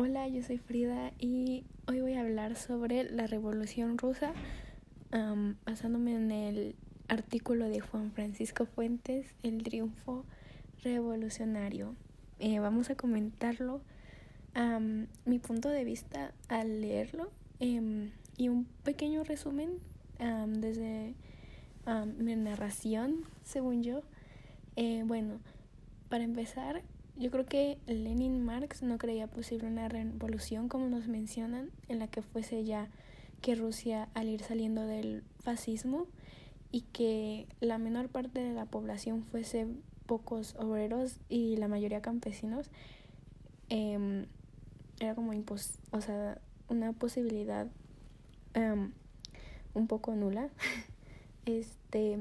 Hola, yo soy Frida y hoy voy a hablar sobre la Revolución Rusa, basándome en el artículo de Juan Francisco Fuentes, El triunfo revolucionario. Eh, vamos a comentarlo, mi punto de vista al leerlo em, y un pequeño resumen desde mi narración, según yo. Eh, bueno, para empezar, yo creo que Lenin Marx no creía posible una revolución como nos mencionan, en la que fuese ya que Rusia al ir saliendo del fascismo y que la menor parte de la población fuese pocos obreros y la mayoría campesinos, em, era como impos o sea, una posibilidad em, un poco nula. este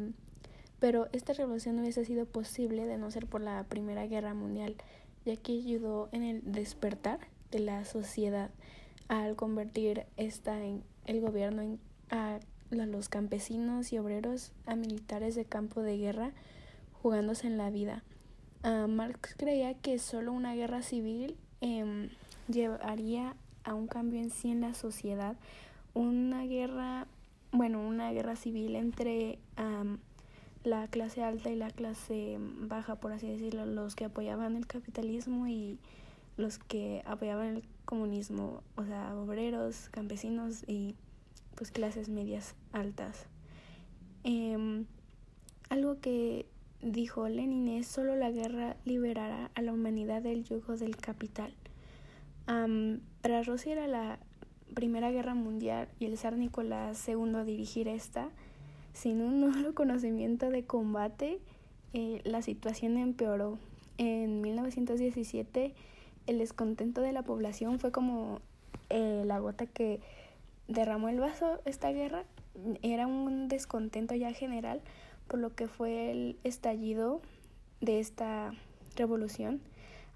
pero esta revolución no hubiese sido posible de no ser por la Primera Guerra Mundial, ya que ayudó en el despertar de la sociedad al convertir esta en el gobierno en, a, los campesinos y obreros a militares de campo de guerra jugándose en la vida. Uh, Marx creía que solo una guerra civil eh, llevaría a un cambio en sí en la sociedad, una guerra, bueno, una guerra civil entre um, la clase alta y la clase baja, por así decirlo, los que apoyaban el capitalismo y los que apoyaban el comunismo, o sea, obreros, campesinos y pues clases medias altas. Em, algo que dijo Lenin es solo la guerra liberará a la humanidad del yugo del capital. para Rusia era la Primera Guerra Mundial y el zar Nicolás II dirigir esta sin un nuevo conocimiento de combate, eh, la situación empeoró. En 1917 el descontento de la población fue como eh, la gota que derramó el vaso esta guerra. Era un descontento ya general por lo que fue el estallido de esta revolución.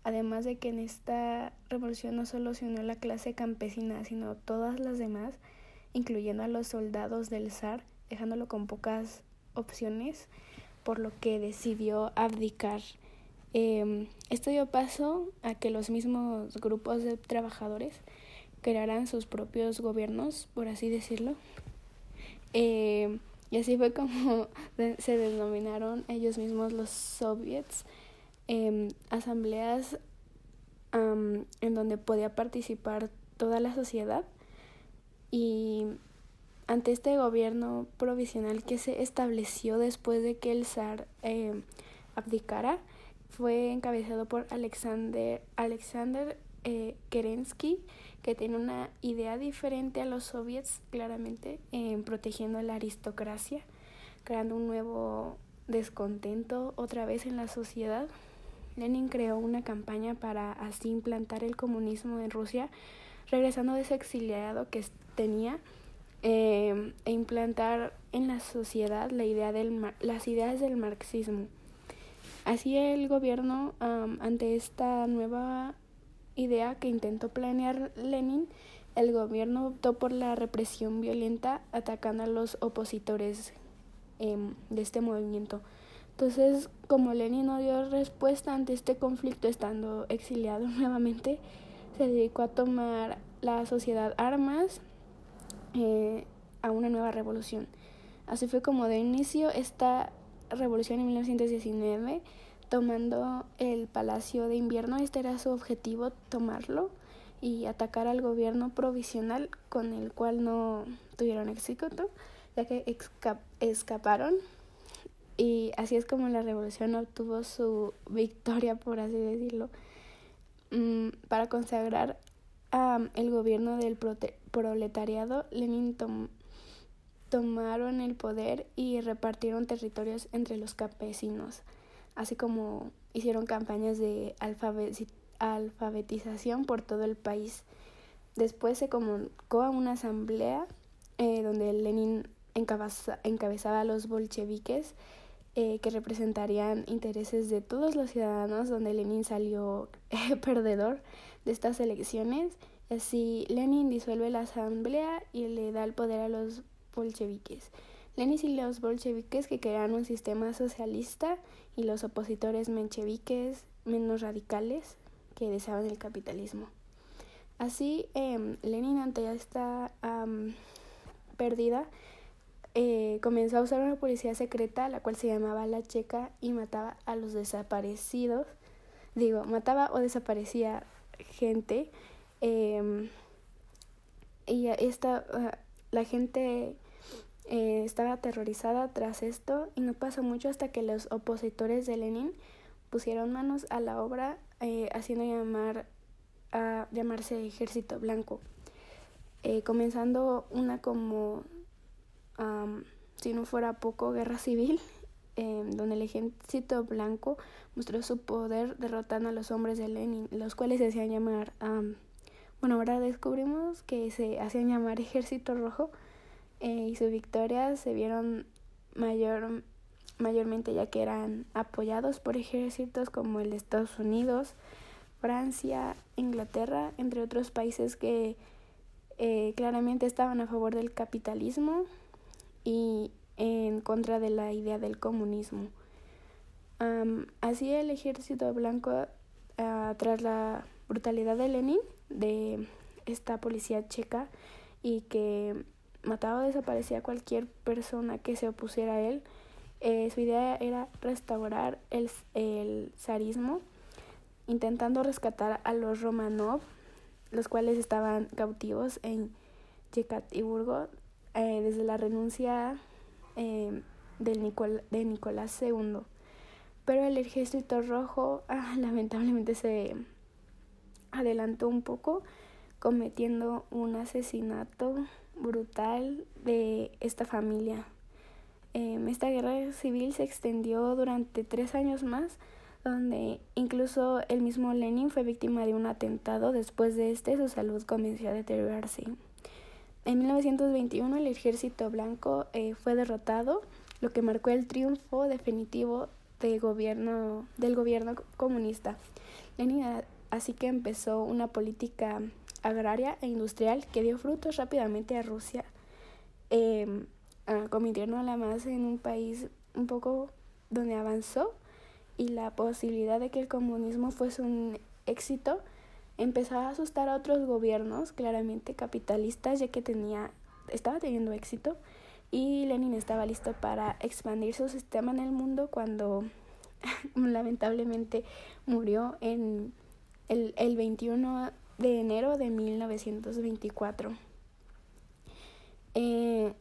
Además de que en esta revolución no solo se unió la clase campesina, sino todas las demás, incluyendo a los soldados del zar, dejándolo con pocas opciones, por lo que decidió abdicar. Eh, esto dio paso a que los mismos grupos de trabajadores crearan sus propios gobiernos, por así decirlo. Eh, y así fue como se denominaron ellos mismos los soviets, em, asambleas en donde podía participar toda la sociedad y ante este gobierno provisional que se estableció después de que el zar eh, abdicara, fue encabezado por Alexander, Alexander eh, Kerensky, que tiene una idea diferente a los soviets, claramente, protegiendo la aristocracia, creando un nuevo descontento otra vez en la sociedad. Lenin creó una campaña para así implantar el comunismo en Rusia, regresando de ese exiliado que tenía eh, e implantar en la sociedad la idea del las ideas del marxismo. Así el gobierno, ante esta nueva idea que intentó planear Lenin, el gobierno optó por la represión violenta atacando a los opositores em, de este movimiento. Entonces, como Lenin no dio respuesta ante este conflicto estando exiliado nuevamente, se dedicó a tomar la sociedad armas eh, a una nueva revolución. Así fue como de inicio esta revolución en 1919, tomando el Palacio de Invierno. Este era su objetivo, tomarlo y atacar al gobierno provisional con el cual no tuvieron éxito, ya que escaparon. Y así es como la revolución obtuvo su victoria, por así decirlo, mm, para consagrar el gobierno del proletariado, Lenin tomaron el poder y repartieron territorios entre los campesinos, así como hicieron campañas de alfabetización por todo el país. Después se convocó a una asamblea eh, donde Lenin encabezaba a los bolcheviques eh, que representarían intereses de todos los ciudadanos, donde Lenin salió perdedor de estas elecciones. Así Lenin disuelve la asamblea y le da el poder a los bolcheviques. Lenin y los bolcheviques que crearon un sistema socialista y los opositores mencheviques menos radicales que deseaban el capitalismo. Así, eh, Lenin, ante esta perdida, eh, comenzó a usar una policía secreta, la cual se llamaba La Checa, y mataba a los desaparecidos. Digo, mataba o desaparecía gente. Eh, y esta, ah, la gente eh, estaba aterrorizada tras esto y no pasó mucho hasta que los opositores de Lenin pusieron manos a la obra eh, haciendo llamar a llamarse Ejército Blanco, eh, comenzando una como, si no fuera poco, guerra civil, em, donde el Ejército Blanco mostró su poder derrotando a los hombres de Lenin, los cuales se hacían llamar, bueno, ahora descubrimos que se hacían llamar Ejército Rojo eh, y sus victorias se vieron mayor, mayormente ya que eran apoyados por ejércitos como el de Estados Unidos, Francia, Inglaterra, entre otros países que eh, claramente estaban a favor del capitalismo y en contra de la idea del comunismo. así el ejército blanco, ah, tras la brutalidad de Lenin, de esta policía checa, y que mataba o desaparecía a cualquier persona que se opusiera a él, eh, su idea era restaurar el, el zarismo intentando rescatar a los Romanov, los cuales estaban cautivos en Yekaterinburgo eh, desde la renuncia eh, del de Nicolás II. Pero el ejército rojo ah, lamentablemente se adelantó un poco cometiendo un asesinato brutal de esta familia. Em, esta guerra civil se extendió durante tres años más donde incluso el mismo Lenin fue víctima de un atentado. Después de este, su salud comenzó a deteriorarse. En 1921 el ejército blanco eh, fue derrotado, lo que marcó el triunfo definitivo de gobierno, del gobierno comunista. Lenin así que empezó una política agraria e industrial que dio frutos rápidamente a Rusia, eh, convirtiéndola más en un país un poco donde avanzó y la posibilidad de que el comunismo fuese un éxito empezaba a asustar a otros gobiernos, claramente capitalistas, ya que tenía, estaba teniendo éxito y Lenin estaba listo para expandir su sistema en el mundo cuando lamentablemente murió en el, el 21 de enero de 1924. Eh,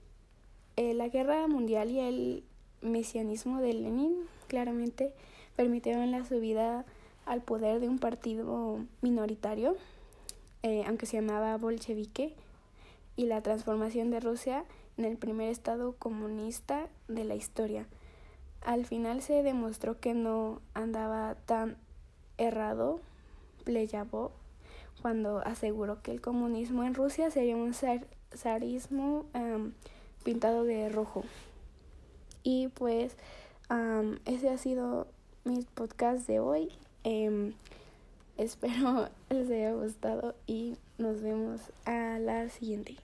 eh, la guerra mundial y el mesianismo de Lenin claramente permitieron la subida al poder de un partido minoritario, eh, aunque se llamaba bolchevique, y la transformación de Rusia en el primer estado comunista de la historia. Al final se demostró que no andaba tan errado Pleyabov cuando aseguró que el comunismo en Rusia sería un zarismo pintado de rojo. Y pues ese ha sido mi podcast de hoy. Em, espero les haya gustado y nos vemos a la siguiente.